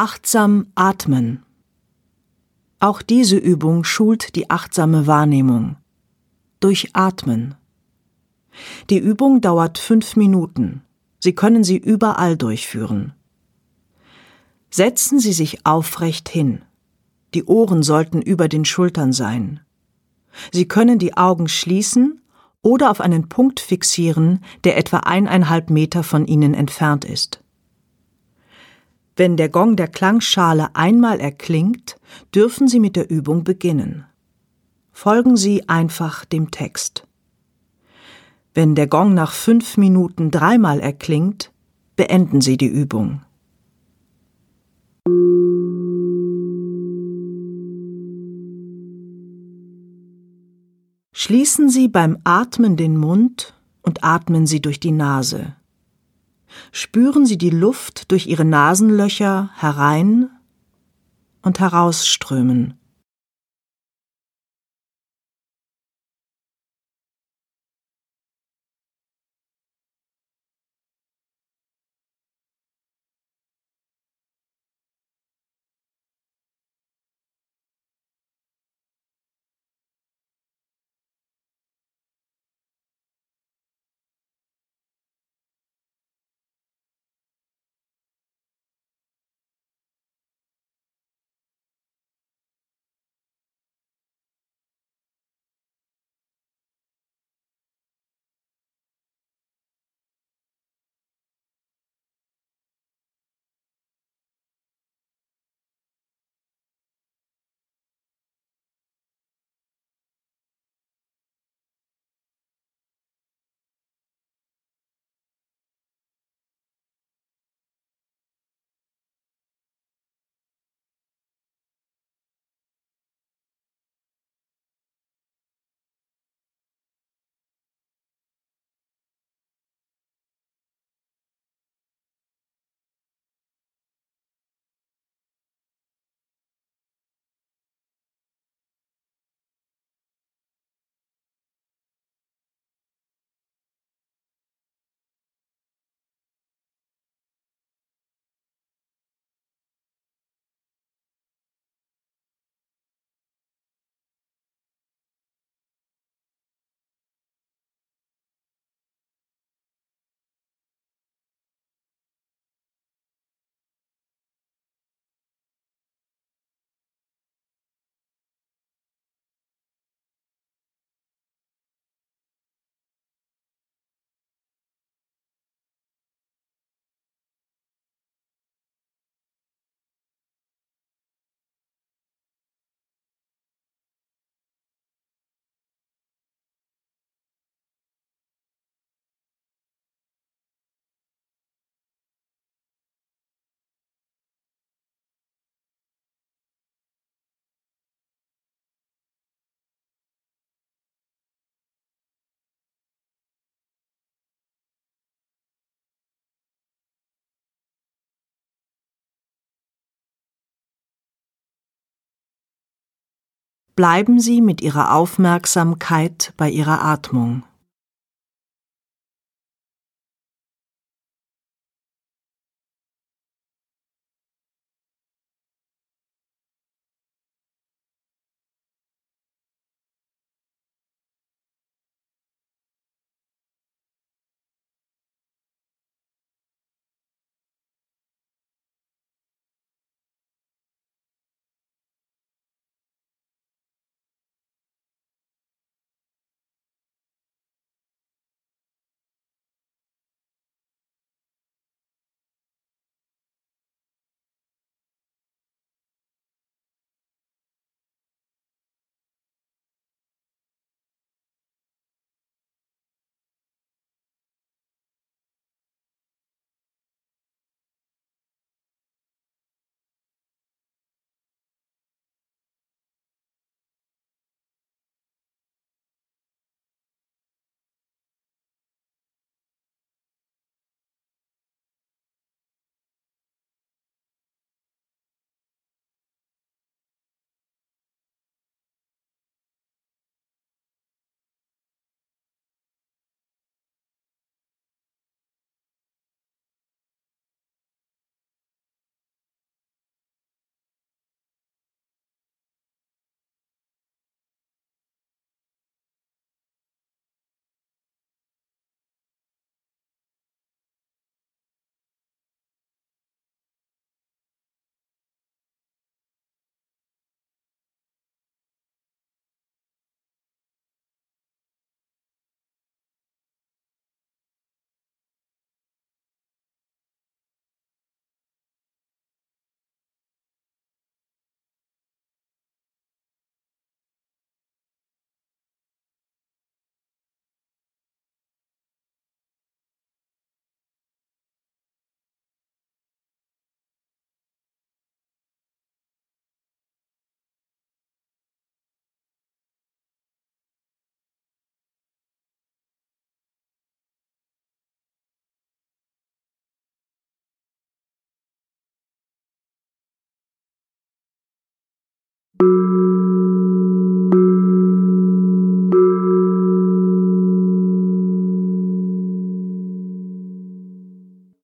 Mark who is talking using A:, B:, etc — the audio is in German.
A: Achtsam atmen. Auch diese Übung schult die achtsame Wahrnehmung. Durch Atmen. Die Übung dauert fünf Minuten. Sie können sie überall durchführen. Setzen Sie sich aufrecht hin. Die Ohren sollten über den Schultern sein. Sie können die Augen schließen oder auf einen Punkt fixieren, der etwa eineinhalb Meter von Ihnen entfernt ist. Wenn der Gong der Klangschale einmal erklingt, dürfen Sie mit der Übung beginnen. Folgen Sie einfach dem Text. Wenn der Gong nach fünf Minuten dreimal erklingt, beenden Sie die Übung. Schließen Sie beim Atmen den Mund und atmen Sie durch die Nase. Spüren Sie die Luft durch Ihre Nasenlöcher herein und herausströmen. Bleiben Sie mit Ihrer Aufmerksamkeit bei Ihrer Atmung. you.